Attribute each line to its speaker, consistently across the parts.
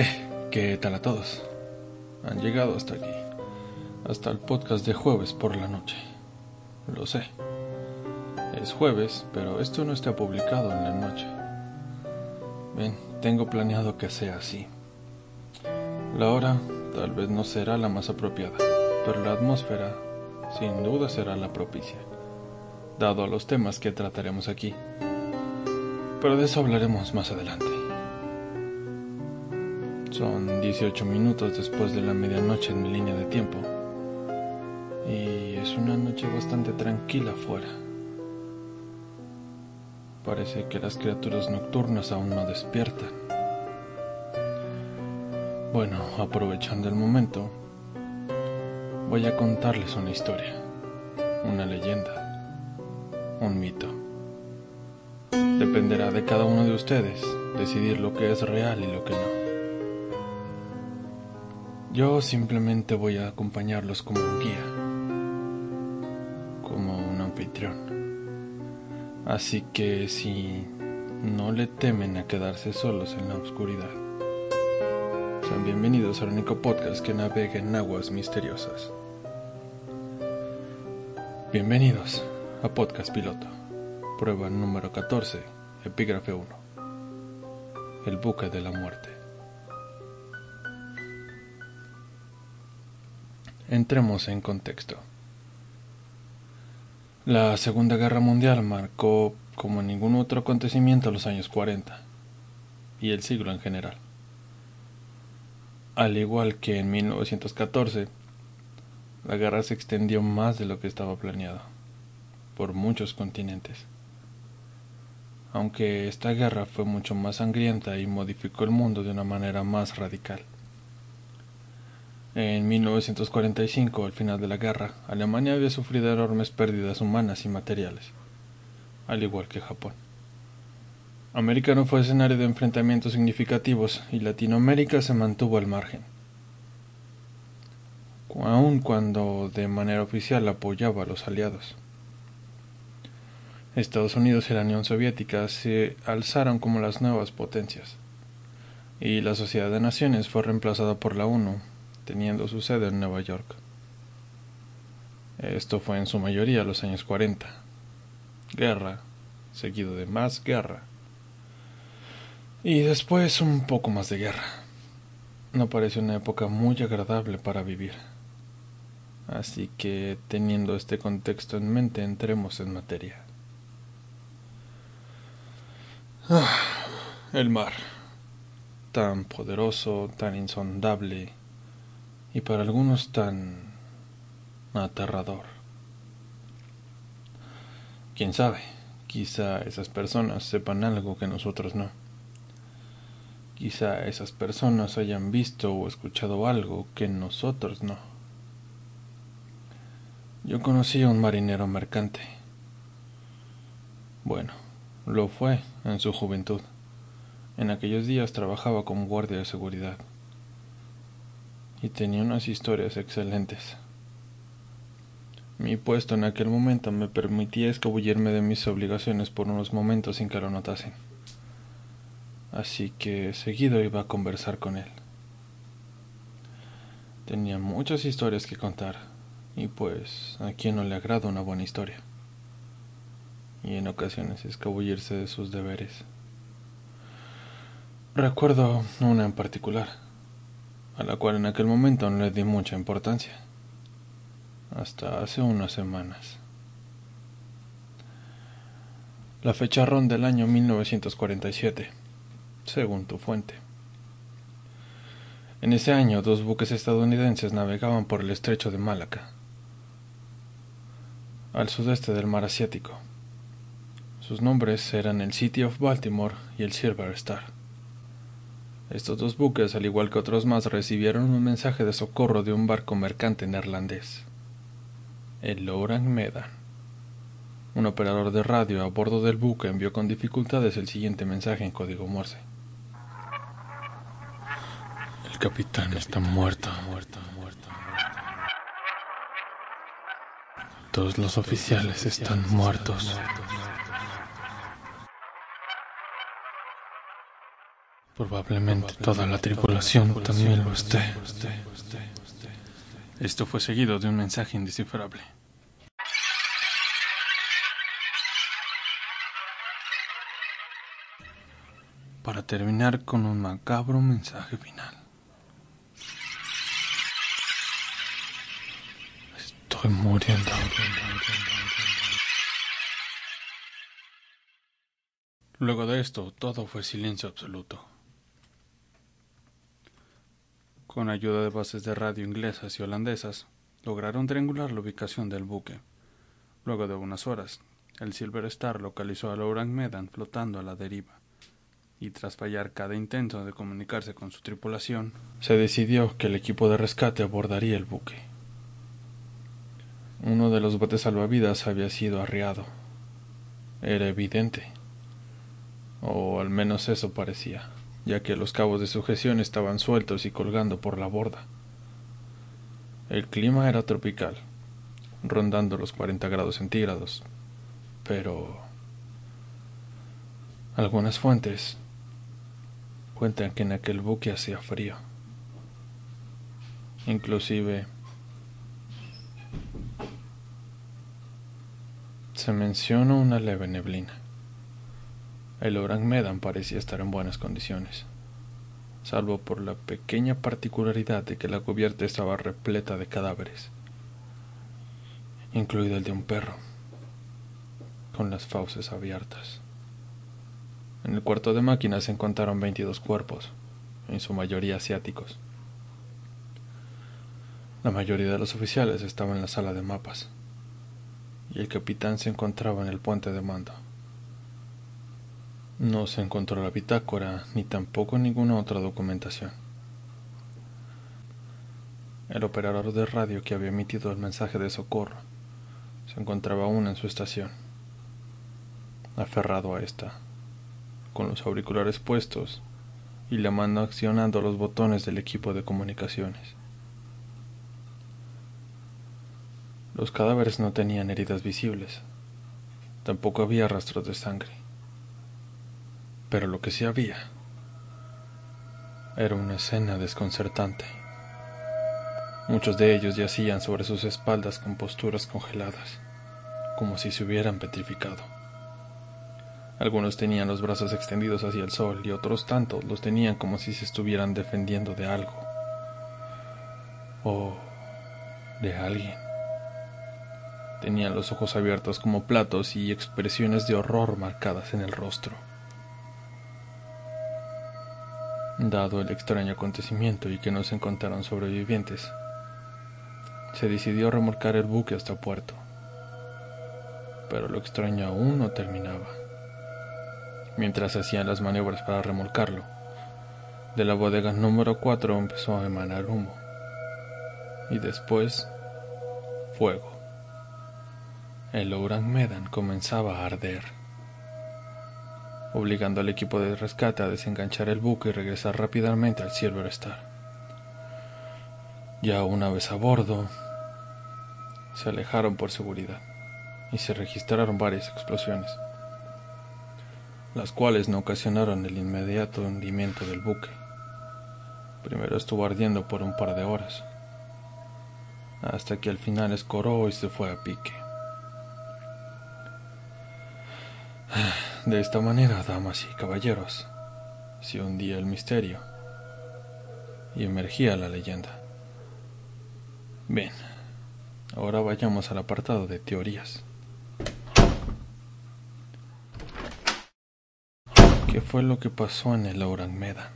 Speaker 1: Eh, ¿qué tal a todos? Han llegado hasta aquí, hasta el podcast de jueves por la noche. Lo sé. Es jueves, pero esto no está publicado en la noche. Ven, tengo planeado que sea así. La hora tal vez no será la más apropiada, pero la atmósfera sin duda será la propicia, dado a los temas que trataremos aquí. Pero de eso hablaremos más adelante. Son 18 minutos después de la medianoche en mi línea de tiempo. Y es una noche bastante tranquila afuera. Parece que las criaturas nocturnas aún no despiertan. Bueno, aprovechando el momento, voy a contarles una historia, una leyenda, un mito. Dependerá de cada uno de ustedes decidir lo que es real y lo que no. Yo simplemente voy a acompañarlos como un guía, como un anfitrión. Así que si no le temen a quedarse solos en la oscuridad, sean bienvenidos al único podcast que navega en aguas misteriosas. Bienvenidos a Podcast Piloto, prueba número 14, epígrafe 1. El buque de la muerte. Entremos en contexto. La Segunda Guerra Mundial marcó como ningún otro acontecimiento los años 40 y el siglo en general. Al igual que en 1914, la guerra se extendió más de lo que estaba planeado, por muchos continentes. Aunque esta guerra fue mucho más sangrienta y modificó el mundo de una manera más radical. En 1945, al final de la guerra, Alemania había sufrido enormes pérdidas humanas y materiales, al igual que Japón. América no fue escenario de enfrentamientos significativos y Latinoamérica se mantuvo al margen, aun cuando de manera oficial apoyaba a los aliados. Estados Unidos y la Unión Soviética se alzaron como las nuevas potencias, y la Sociedad de Naciones fue reemplazada por la ONU teniendo su sede en Nueva York. Esto fue en su mayoría los años 40. Guerra, seguido de más guerra. Y después un poco más de guerra. No parece una época muy agradable para vivir. Así que, teniendo este contexto en mente, entremos en materia. Ah, el mar. Tan poderoso, tan insondable, y para algunos tan aterrador. Quién sabe, quizá esas personas sepan algo que nosotros no. Quizá esas personas hayan visto o escuchado algo que nosotros no. Yo conocí a un marinero mercante. Bueno, lo fue en su juventud. En aquellos días trabajaba como guardia de seguridad y tenía unas historias excelentes. Mi puesto en aquel momento me permitía escabullirme de mis obligaciones por unos momentos sin que lo notasen. Así que seguido iba a conversar con él. Tenía muchas historias que contar, y pues a quien no le agrada una buena historia. Y en ocasiones escabullirse de sus deberes. Recuerdo una en particular a la cual en aquel momento no le di mucha importancia, hasta hace unas semanas. La fecha ronda del año 1947, según tu fuente. En ese año, dos buques estadounidenses navegaban por el estrecho de Malaca, al sudeste del mar Asiático. Sus nombres eran el City of Baltimore y el Silver Star. Estos dos buques, al igual que otros más, recibieron un mensaje de socorro de un barco mercante neerlandés, el Lorang Medan. Un operador de radio a bordo del buque envió con dificultades el siguiente mensaje en código Morse. El capitán está muerto, muerto, muerto. Todos los oficiales están muertos. Probablemente toda la tripulación también lo esté. Esto fue seguido de un mensaje indescifrable. Para terminar con un macabro mensaje final. Estoy muriendo. Luego de esto, todo fue silencio absoluto. Con ayuda de bases de radio inglesas y holandesas, lograron triangular la ubicación del buque. Luego de unas horas, el Silver Star localizó al Orang Medan flotando a la deriva, y tras fallar cada intento de comunicarse con su tripulación, se decidió que el equipo de rescate abordaría el buque. Uno de los botes salvavidas había sido arriado. Era evidente. O al menos eso parecía ya que los cabos de sujeción estaban sueltos y colgando por la borda. El clima era tropical, rondando los 40 grados centígrados, pero algunas fuentes cuentan que en aquel buque hacía frío. Inclusive se menciona una leve neblina. El Orang Medan parecía estar en buenas condiciones, salvo por la pequeña particularidad de que la cubierta estaba repleta de cadáveres, incluido el de un perro, con las fauces abiertas. En el cuarto de máquinas se encontraron 22 cuerpos, en su mayoría asiáticos. La mayoría de los oficiales estaban en la sala de mapas, y el capitán se encontraba en el puente de mando. No se encontró la bitácora ni tampoco ninguna otra documentación. El operador de radio que había emitido el mensaje de socorro se encontraba aún en su estación, aferrado a esta, con los auriculares puestos y la mano accionando los botones del equipo de comunicaciones. Los cadáveres no tenían heridas visibles, tampoco había rastros de sangre. Pero lo que sí había era una escena desconcertante. Muchos de ellos yacían sobre sus espaldas con posturas congeladas, como si se hubieran petrificado. Algunos tenían los brazos extendidos hacia el sol y otros tantos los tenían como si se estuvieran defendiendo de algo o de alguien. Tenían los ojos abiertos como platos y expresiones de horror marcadas en el rostro. Dado el extraño acontecimiento y que no se encontraron sobrevivientes, se decidió remolcar el buque hasta puerto. Pero lo extraño aún no terminaba. Mientras hacían las maniobras para remolcarlo, de la bodega número 4 empezó a emanar humo. Y después, fuego. El Orang Medan comenzaba a arder obligando al equipo de rescate a desenganchar el buque y regresar rápidamente al Silver Star. Ya una vez a bordo, se alejaron por seguridad y se registraron varias explosiones, las cuales no ocasionaron el inmediato hundimiento del buque. Primero estuvo ardiendo por un par de horas, hasta que al final escoró y se fue a pique. De esta manera, damas y caballeros, se hundía el misterio y emergía la leyenda. Bien, ahora vayamos al apartado de teorías. ¿Qué fue lo que pasó en el Orang Medan?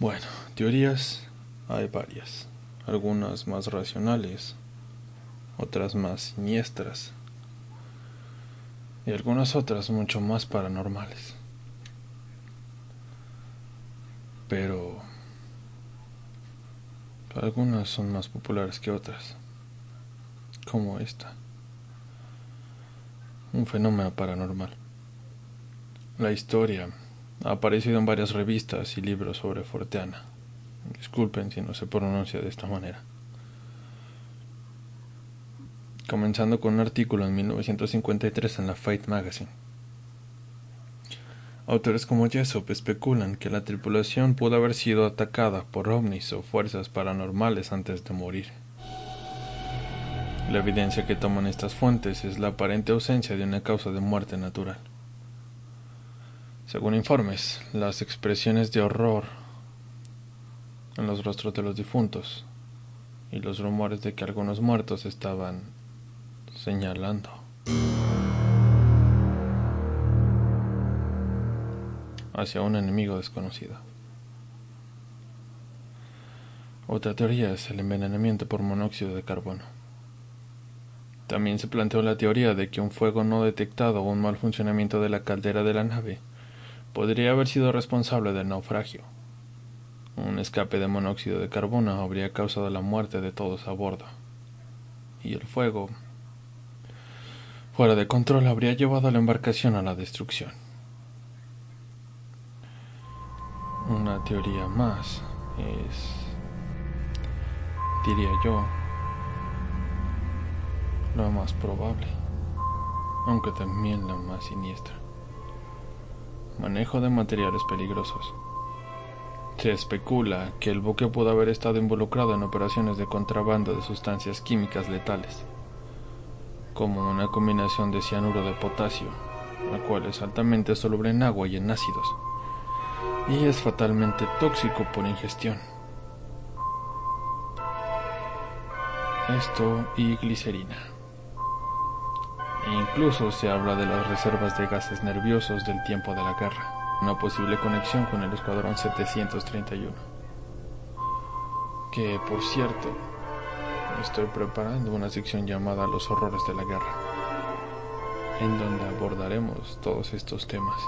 Speaker 1: Bueno, teorías hay varias, algunas más racionales, otras más siniestras y algunas otras mucho más paranormales. Pero algunas son más populares que otras, como esta. Un fenómeno paranormal. La historia ha aparecido en varias revistas y libros sobre Forteana. Disculpen si no se pronuncia de esta manera comenzando con un artículo en 1953 en la Fate Magazine. Autores como Jessop especulan que la tripulación pudo haber sido atacada por ovnis o fuerzas paranormales antes de morir. La evidencia que toman estas fuentes es la aparente ausencia de una causa de muerte natural. Según informes, las expresiones de horror en los rostros de los difuntos y los rumores de que algunos muertos estaban señalando hacia un enemigo desconocido. Otra teoría es el envenenamiento por monóxido de carbono. También se planteó la teoría de que un fuego no detectado o un mal funcionamiento de la caldera de la nave podría haber sido responsable del naufragio. Un escape de monóxido de carbono habría causado la muerte de todos a bordo. Y el fuego, fuera de control, habría llevado a la embarcación a la destrucción. Una teoría más es, diría yo, la más probable, aunque también la más siniestra. Manejo de materiales peligrosos. Se especula que el buque pudo haber estado involucrado en operaciones de contrabando de sustancias químicas letales, como una combinación de cianuro de potasio, la cual es altamente soluble en agua y en ácidos y es fatalmente tóxico por ingestión. Esto y glicerina. E incluso se habla de las reservas de gases nerviosos del tiempo de la guerra, una posible conexión con el Escuadrón 731. Que, por cierto, estoy preparando una sección llamada Los horrores de la guerra, en donde abordaremos todos estos temas.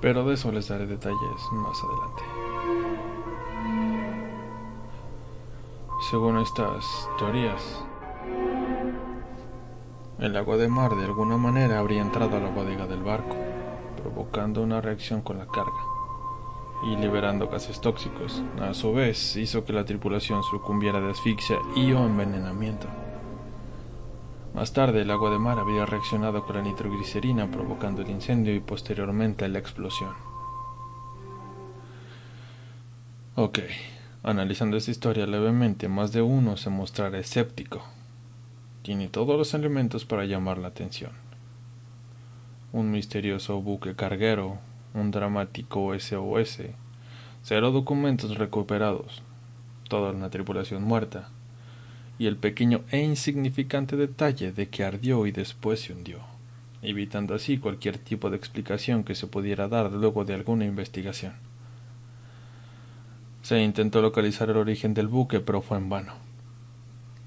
Speaker 1: pero de eso les daré detalles más adelante. Según estas teorías, el agua de mar de alguna manera habría entrado a la bodega del barco, provocando una reacción con la carga y liberando gases tóxicos. A su vez, hizo que la tripulación sucumbiera de asfixia y o envenenamiento. Más tarde, el agua de mar había reaccionado con la nitroglicerina provocando el incendio y posteriormente la explosión. Ok, analizando esta historia levemente, más de uno se mostrará escéptico. Tiene todos los elementos para llamar la atención. Un misterioso buque carguero, un dramático SOS, cero documentos recuperados, toda una tripulación muerta, y el pequeño e insignificante detalle de que ardió y después se hundió, evitando así cualquier tipo de explicación que se pudiera dar luego de alguna investigación. Se intentó localizar el origen del buque, pero fue en vano.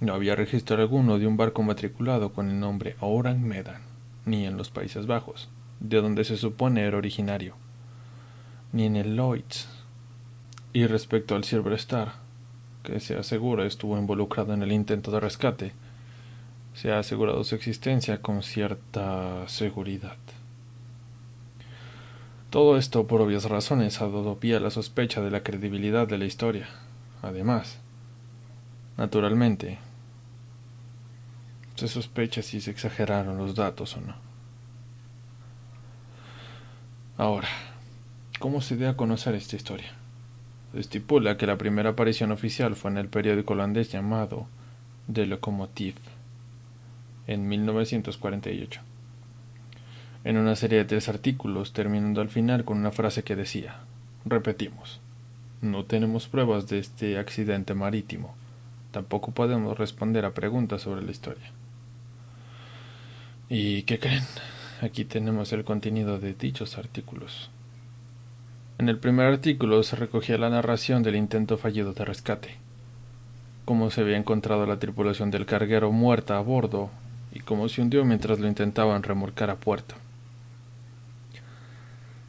Speaker 1: No había registro alguno de un barco matriculado con el nombre Orang Medan, ni en los Países Bajos, de donde se supone era originario, ni en el Lloyds. Y respecto al Silver Star, que se asegura estuvo involucrado en el intento de rescate, se ha asegurado su existencia con cierta seguridad. Todo esto, por obvias razones, ha dado pie a la sospecha de la credibilidad de la historia. Además, naturalmente, se sospecha si se exageraron los datos o no. Ahora, ¿cómo se debe a conocer esta historia? estipula que la primera aparición oficial fue en el periódico holandés llamado De Locomotive en 1948, en una serie de tres artículos, terminando al final con una frase que decía, repetimos, no tenemos pruebas de este accidente marítimo, tampoco podemos responder a preguntas sobre la historia. ¿Y qué creen? Aquí tenemos el contenido de dichos artículos. En el primer artículo se recogía la narración del intento fallido de rescate, cómo se había encontrado la tripulación del carguero muerta a bordo y cómo se hundió mientras lo intentaban remolcar a puerto.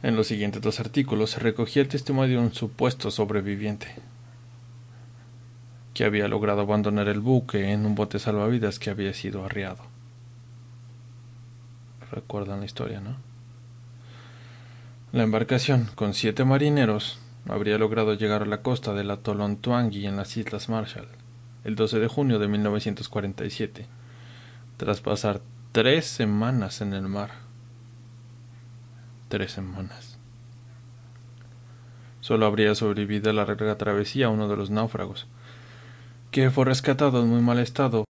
Speaker 1: En los siguientes dos artículos se recogía el testimonio de un supuesto sobreviviente, que había logrado abandonar el buque en un bote salvavidas que había sido arriado. Recuerdan la historia, ¿no? La embarcación, con siete marineros, habría logrado llegar a la costa del atolón Tuangi en las Islas Marshall el 12 de junio de 1947, tras pasar tres semanas en el mar, tres semanas. Solo habría sobrevivido a la larga travesía uno de los náufragos, que fue rescatado en muy mal estado.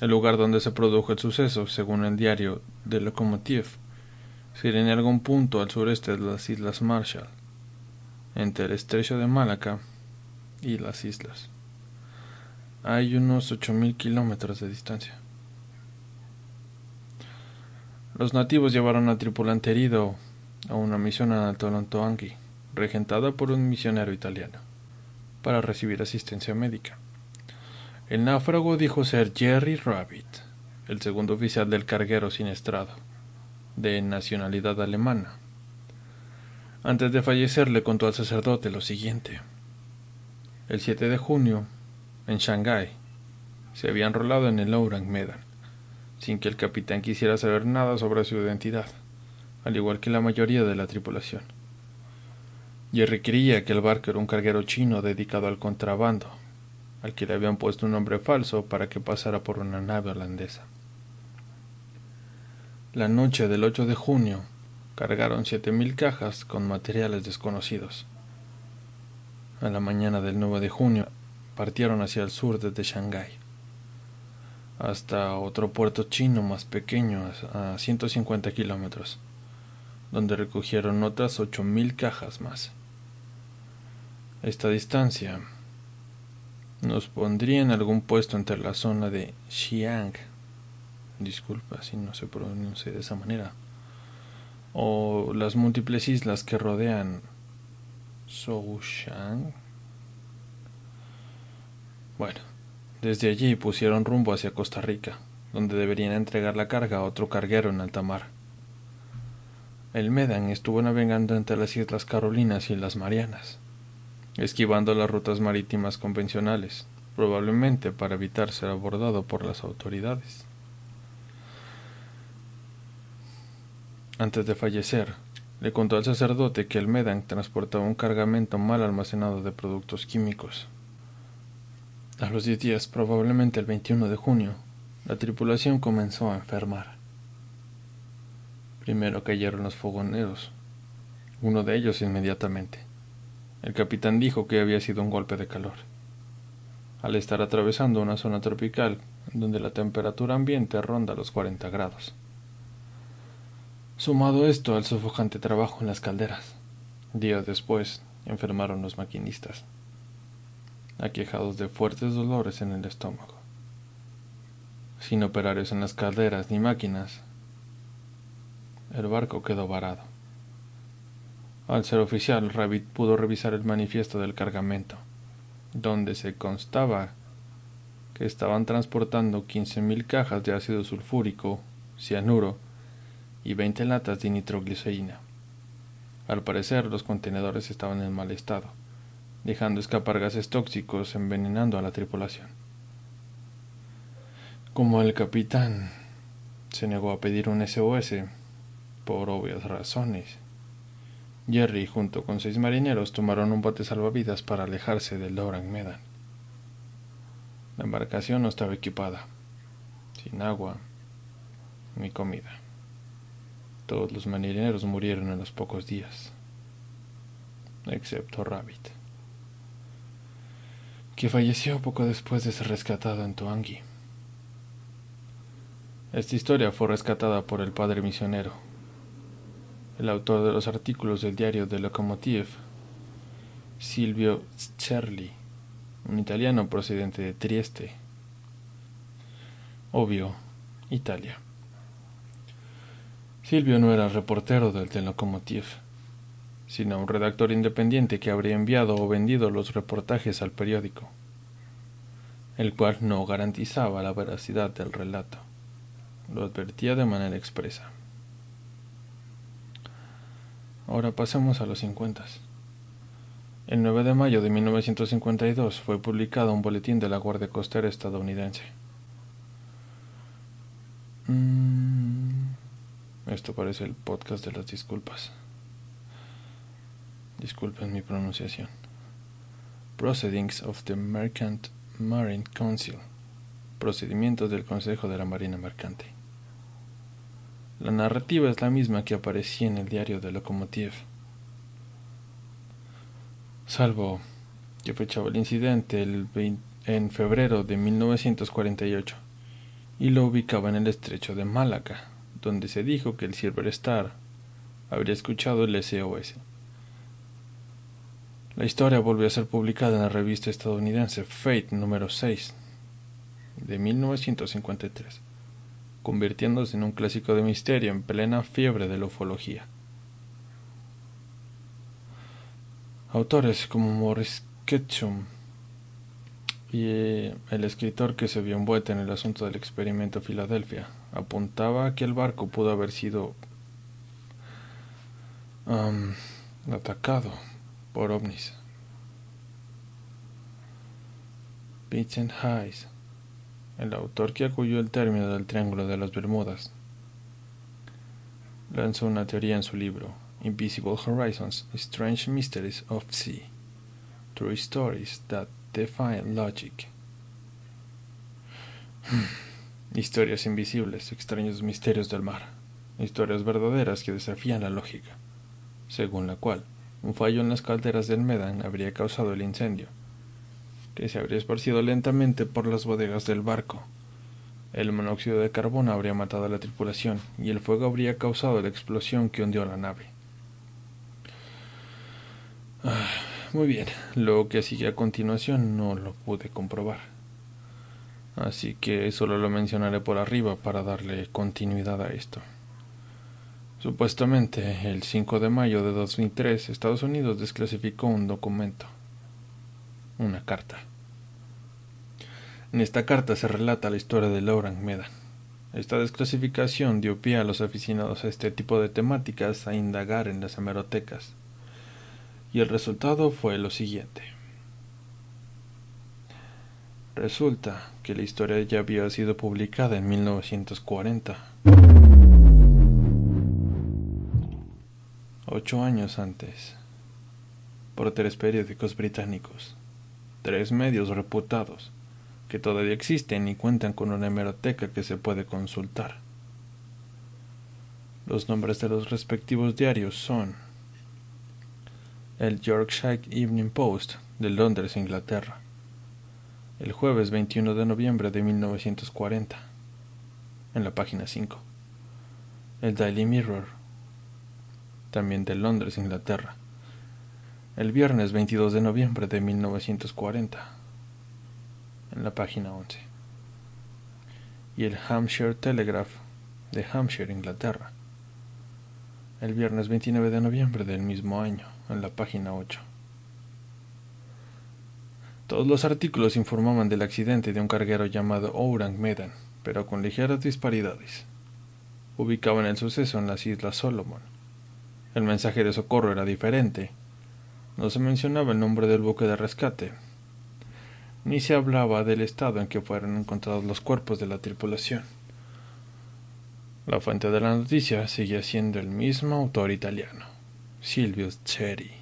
Speaker 1: El lugar donde se produjo el suceso, según el diario de Locomotive, sería en algún punto al sureste de las Islas Marshall, entre el estrecho de Malaca y las islas. Hay unos ocho mil kilómetros de distancia. Los nativos llevaron al tripulante herido a una misión en Torontoangi, regentada por un misionero italiano, para recibir asistencia médica. El náufrago dijo ser Jerry Rabbit, el segundo oficial del carguero siniestrado, de nacionalidad alemana. Antes de fallecer le contó al sacerdote lo siguiente. El 7 de junio, en Shanghái, se había enrolado en el Ourang Medan sin que el capitán quisiera saber nada sobre su identidad, al igual que la mayoría de la tripulación. Jerry creía que el barco era un carguero chino dedicado al contrabando, al que le habían puesto un nombre falso para que pasara por una nave holandesa. La noche del 8 de junio cargaron siete mil cajas con materiales desconocidos. A la mañana del 9 de junio partieron hacia el sur desde Shanghái hasta otro puerto chino más pequeño a 150 kilómetros, donde recogieron otras 8.000 cajas más. Esta distancia nos pondría en algún puesto entre la zona de Xi'an, disculpa si no se pronuncia de esa manera, o las múltiples islas que rodean Zhoushan. Bueno, desde allí pusieron rumbo hacia Costa Rica, donde deberían entregar la carga a otro carguero en alta mar. El Medan estuvo navegando entre las Islas Carolinas y las Marianas, esquivando las rutas marítimas convencionales, probablemente para evitar ser abordado por las autoridades. Antes de fallecer, le contó al sacerdote que el Medan transportaba un cargamento mal almacenado de productos químicos a los diez días, probablemente el 21 de junio, la tripulación comenzó a enfermar. Primero cayeron los fogoneros, uno de ellos inmediatamente. El capitán dijo que había sido un golpe de calor. Al estar atravesando una zona tropical, donde la temperatura ambiente ronda los 40 grados. Sumado esto al sofocante trabajo en las calderas, días después enfermaron los maquinistas aquejados de fuertes dolores en el estómago. Sin operarios en las calderas ni máquinas, el barco quedó varado. Al ser oficial, Rabbit pudo revisar el manifiesto del cargamento, donde se constaba que estaban transportando 15.000 cajas de ácido sulfúrico, cianuro y 20 latas de nitroglicerina. Al parecer, los contenedores estaban en mal estado dejando escapar gases tóxicos envenenando a la tripulación. Como el capitán se negó a pedir un SOS por obvias razones, Jerry junto con seis marineros tomaron un bote salvavidas para alejarse del Orang Medan. La embarcación no estaba equipada, sin agua ni comida. Todos los marineros murieron en los pocos días, excepto Rabbit que falleció poco después de ser rescatado en Tuangi. Esta historia fue rescatada por el padre misionero, el autor de los artículos del diario de Locomotive, Silvio Cerli, un italiano procedente de Trieste, obvio, Italia. Silvio no era reportero del The Locomotive, sino un redactor independiente que habría enviado o vendido los reportajes al periódico, el cual no garantizaba la veracidad del relato. Lo advertía de manera expresa. Ahora pasemos a los 50. El 9 de mayo de 1952 fue publicado un boletín de la Guardia Costera estadounidense. Mm, esto parece el podcast de las disculpas. Disculpen mi pronunciación. Proceedings of the Merchant Marine Council. Procedimientos del Consejo de la Marina Mercante. La narrativa es la misma que aparecía en el diario de Lokomotiv. Salvo que fechaba el incidente el en febrero de 1948 y lo ubicaba en el estrecho de Malaca, donde se dijo que el Silver Star habría escuchado el SOS. La historia volvió a ser publicada en la revista estadounidense Fate número 6 de 1953 convirtiéndose en un clásico de misterio en plena fiebre de la ufología. Autores como Morris Ketchum y eh, el escritor que se vio envuelto en el asunto del experimento Filadelfia apuntaba que el barco pudo haber sido atacado por ovnis. Vincent Hayes el autor que acudió el término del Triángulo de las Bermudas, lanzó una teoría en su libro Invisible Horizons, Strange Mysteries of Sea, True Stories That Defy Logic. Historias invisibles, extraños misterios del mar, historias verdaderas que desafían la lógica, según la cual un fallo en las calderas del Medan habría causado el incendio que se habría esparcido lentamente por las bodegas del barco. El monóxido de carbono habría matado a la tripulación y el fuego habría causado la explosión que hundió la nave. Ah, muy bien, lo que sigue a continuación no lo pude comprobar. Así que solo lo mencionaré por arriba para darle continuidad a esto. Supuestamente, el 5 de mayo de 2003, Estados Unidos desclasificó un documento una carta. En esta carta se relata la historia de Laurent Medan. Esta desclasificación dio pie a los aficionados a este tipo de temáticas a indagar en las hemerotecas. Y el resultado fue lo siguiente. Resulta que la historia ya había sido publicada en 1940. Ocho años antes, por tres periódicos británicos tres medios reputados, que todavía existen y cuentan con una hemeroteca que se puede consultar. Los nombres de los respectivos diarios son el Yorkshire Evening Post de Londres, Inglaterra, el jueves 21 de noviembre de 1940, en la página 5, el Daily Mirror, también de Londres, Inglaterra, el viernes 22 de noviembre de 1940, en la página 11, y el Hampshire Telegraph de Hampshire, Inglaterra, el viernes 29 de noviembre del mismo año, en la página 8. Todos los artículos informaban del accidente de un carguero llamado Ourang Medan, pero con ligeras disparidades. Ubicaban el suceso en las Islas Solomon. El mensaje de socorro era diferente no se mencionaba el nombre del buque de rescate, ni se hablaba del estado en que fueron encontrados los cuerpos de la tripulación. La fuente de la noticia seguía siendo el mismo autor italiano, Silvio Ceri.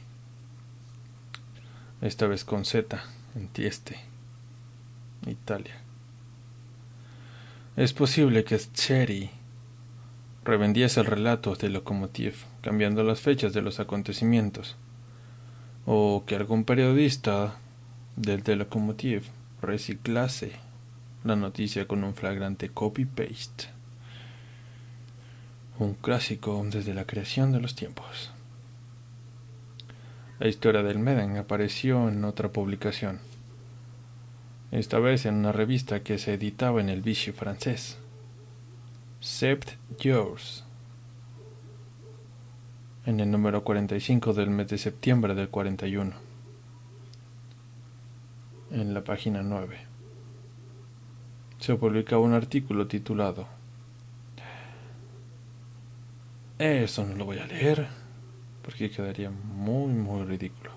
Speaker 1: Esta vez con Z, en Tieste, Italia. Es posible que Ceri revendiese el relato de Locomotive, cambiando las fechas de los acontecimientos o que algún periodista del Telecomotive reciclase la noticia con un flagrante copy-paste. Un clásico desde la creación de los tiempos. La historia del Medan apareció en otra publicación, esta vez en una revista que se editaba en el Vichy francés. Sept Yours en el número 45 del mes de septiembre del 41, en la página 9. Se publicaba un artículo titulado Eso no lo voy a leer porque quedaría muy muy ridículo.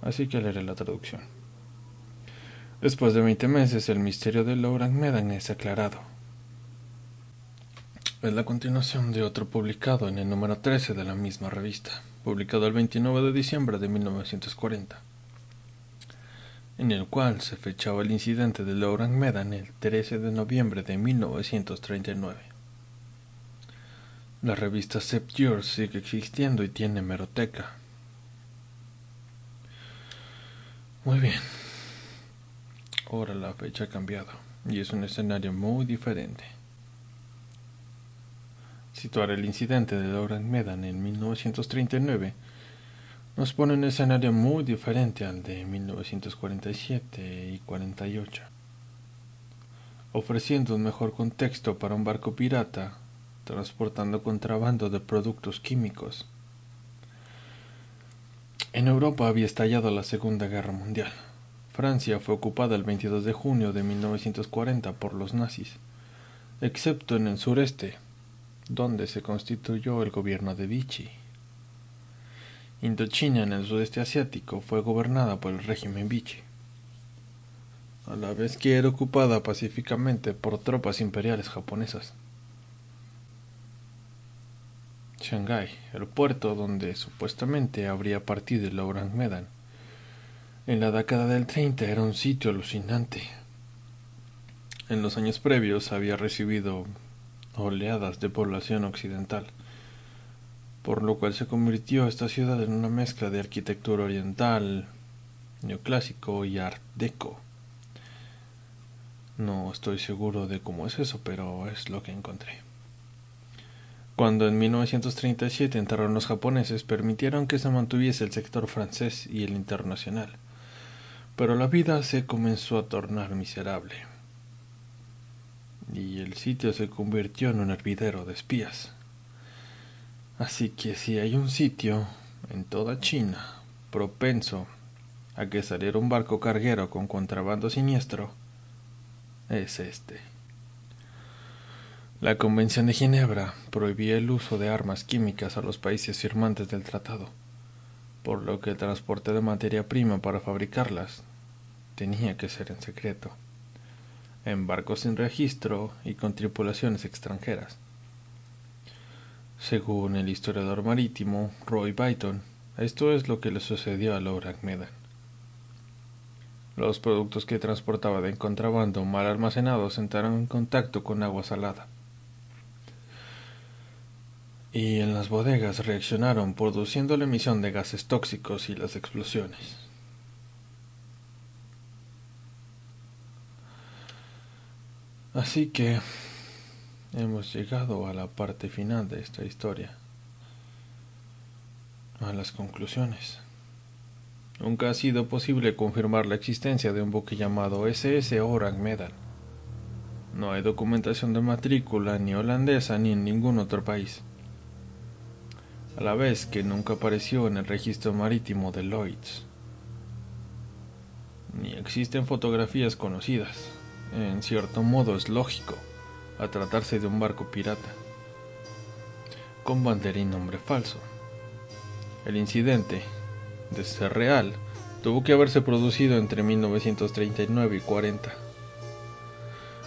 Speaker 1: Así que leeré la traducción. Después de 20 meses, el misterio de Laurent Medan es aclarado es la continuación de otro publicado en el número 13 de la misma revista, publicado el 29 de diciembre de 1940, en el cual se fechaba el incidente de Laurent Medan el 13 de noviembre de 1939. La revista Septure sigue existiendo y tiene meroteca. Muy bien. Ahora la fecha ha cambiado y es un escenario muy diferente. Situar el incidente de Laurent Medan en 1939 nos pone un escenario muy diferente al de 1947 y 48, ofreciendo un mejor contexto para un barco pirata transportando contrabando de productos químicos. En Europa había estallado la Segunda Guerra Mundial. Francia fue ocupada el 22 de junio de 1940 por los nazis, excepto en el sureste, donde se constituyó el gobierno de Vichy. Indochina en el sudeste asiático fue gobernada por el régimen Vichy, a la vez que era ocupada pacíficamente por tropas imperiales japonesas. Shanghái, el puerto donde supuestamente habría partido el Orang Medan, en la década del 30 era un sitio alucinante. En los años previos había recibido oleadas de población occidental, por lo cual se convirtió esta ciudad en una mezcla de arquitectura oriental, neoclásico y art deco. No estoy seguro de cómo es eso, pero es lo que encontré. Cuando en 1937 entraron los japoneses, permitieron que se mantuviese el sector francés y el internacional pero la vida se comenzó a tornar miserable y el sitio se convirtió en un hervidero de espías. Así que si hay un sitio en toda China propenso a que saliera un barco carguero con contrabando siniestro, es este. La Convención de Ginebra prohibía el uso de armas químicas a los países firmantes del tratado por lo que el transporte de materia prima para fabricarlas tenía que ser en secreto, en barcos sin registro y con tripulaciones extranjeras. Según el historiador marítimo Roy Byton, esto es lo que le sucedió a Laura Medan. Los productos que transportaba de contrabando mal almacenados entraron en contacto con agua salada y en las bodegas reaccionaron produciendo la emisión de gases tóxicos y las explosiones. Así que hemos llegado a la parte final de esta historia, a las conclusiones. Nunca ha sido posible confirmar la existencia de un buque llamado SS Orang Medan. No hay documentación de matrícula ni holandesa ni en ningún otro país a la vez que nunca apareció en el registro marítimo de Lloyds. Ni existen fotografías conocidas. En cierto modo es lógico, a tratarse de un barco pirata, con bandera y nombre falso. El incidente, de ser real, tuvo que haberse producido entre 1939 y 40.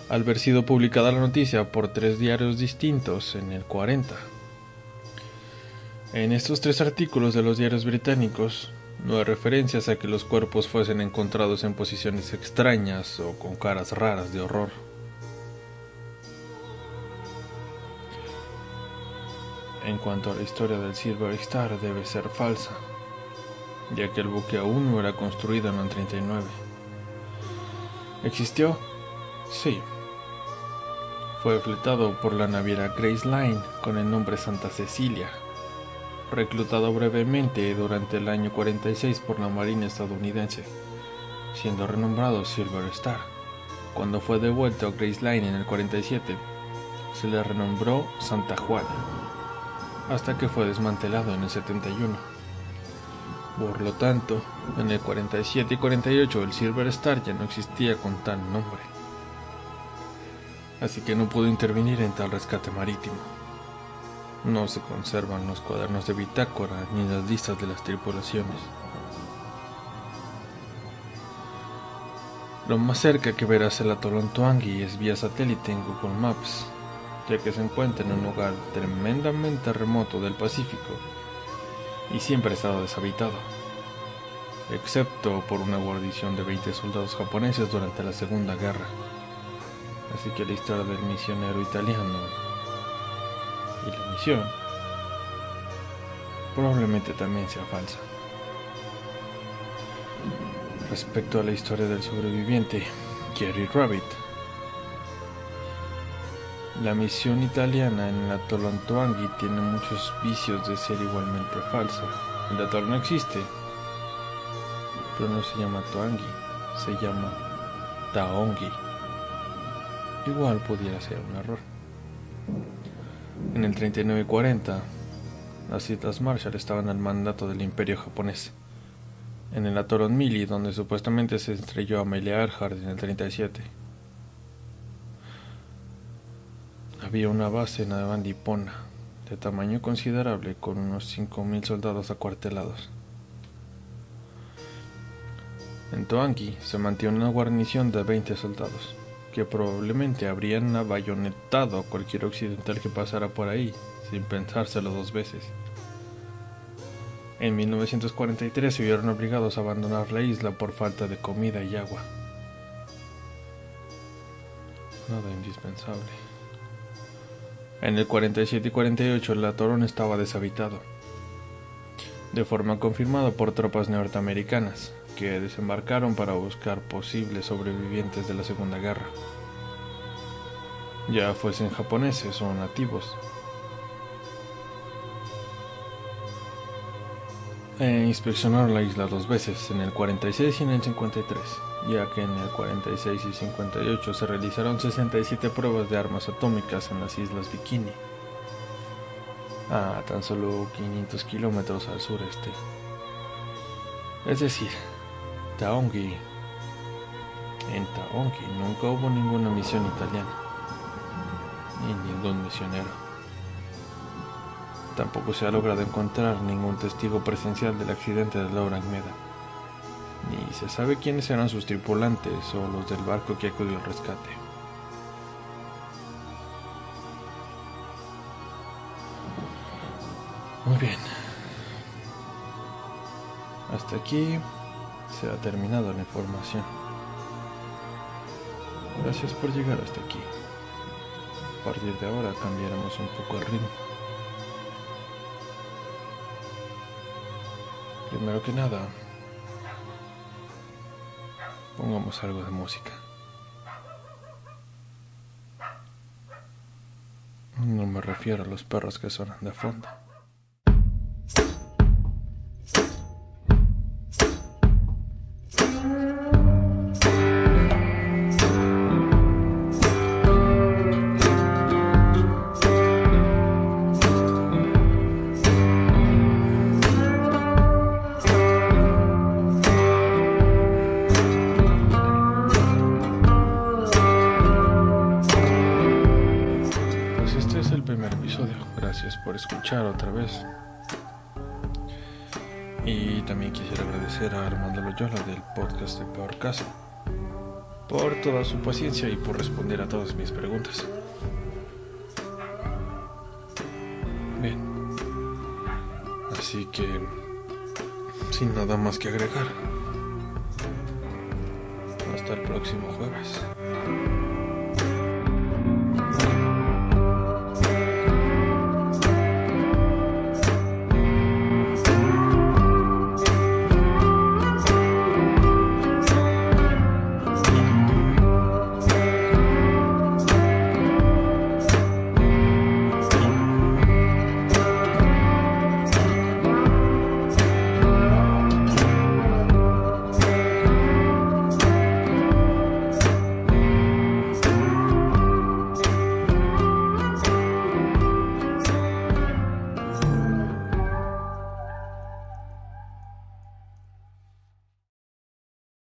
Speaker 1: Al haber sido publicada la noticia por tres diarios distintos en el 40, en estos tres artículos de los diarios británicos no hay referencias a que los cuerpos fuesen encontrados en posiciones extrañas o con caras raras de horror. En cuanto a la historia del Silver Star debe ser falsa, ya que el buque aún no era construido en el 39. ¿Existió? Sí. Fue fletado por la naviera Grace Line con el nombre Santa Cecilia reclutado brevemente durante el año 46 por la Marina estadounidense, siendo renombrado Silver Star. Cuando fue devuelto a Grace Line en el 47, se le renombró Santa Juana, hasta que fue desmantelado en el 71. Por lo tanto, en el 47 y 48 el Silver Star ya no existía con tal nombre, así que no pudo intervenir en tal rescate marítimo. No se conservan los cuadernos de bitácora ni las listas de las tripulaciones. Lo más cerca que verás el atolón Tuangi es vía satélite en Google Maps, ya que se encuentra en un lugar tremendamente remoto del Pacífico y siempre ha estado deshabitado, excepto por una guarnición de 20 soldados japoneses durante la Segunda Guerra. Así que la historia del misionero italiano y la misión probablemente también sea falsa. Respecto a la historia del sobreviviente, Jerry Rabbit, la misión italiana en la Tolontoanghi tiene muchos vicios de ser igualmente falsa. El atol no existe, pero no se llama Toanghi, se llama Taongi. Igual pudiera ser un error. En el 39-40, las Islas Marshall estaban al mandato del Imperio japonés. En el atolón Mili, donde supuestamente se estrelló Amelia Earhart en el 37. Había una base en Avandipona, de tamaño considerable, con unos 5.000 soldados acuartelados. En Toanqui se mantiene una guarnición de 20 soldados, que probablemente habrían abayonetado a cualquier occidental que pasara por ahí, sin pensárselo dos veces. En 1943 se vieron obligados a abandonar la isla por falta de comida y agua. Nada indispensable. En el 47 y 48 el Atorón estaba deshabitado, de forma confirmada por tropas norteamericanas, que desembarcaron para buscar posibles sobrevivientes de la Segunda Guerra, ya fuesen japoneses o nativos. E inspeccionaron la isla dos veces, en el 46 y en el 53 ya que en el 46 y 58 se realizaron 67 pruebas de armas atómicas en las Islas Bikini, a tan solo 500 kilómetros al sureste. Es decir, Taongi. En Taongi nunca hubo ninguna misión italiana, ni ningún misionero. Tampoco se ha logrado encontrar ningún testigo presencial del accidente de Laura Meda ni se sabe quiénes eran sus tripulantes o los del barco que acudió al rescate. Muy bien. Hasta aquí se ha terminado la información. Gracias por llegar hasta aquí. A partir de ahora cambiaremos un poco el ritmo. Primero que nada, Pongamos algo de música. No me refiero a los perros que suenan de fondo. Y también quisiera agradecer a Armando Loyola del podcast de Peor Caso por toda su paciencia y por responder a todas mis preguntas. Bien. Así que, sin nada más que agregar, hasta el próximo jueves.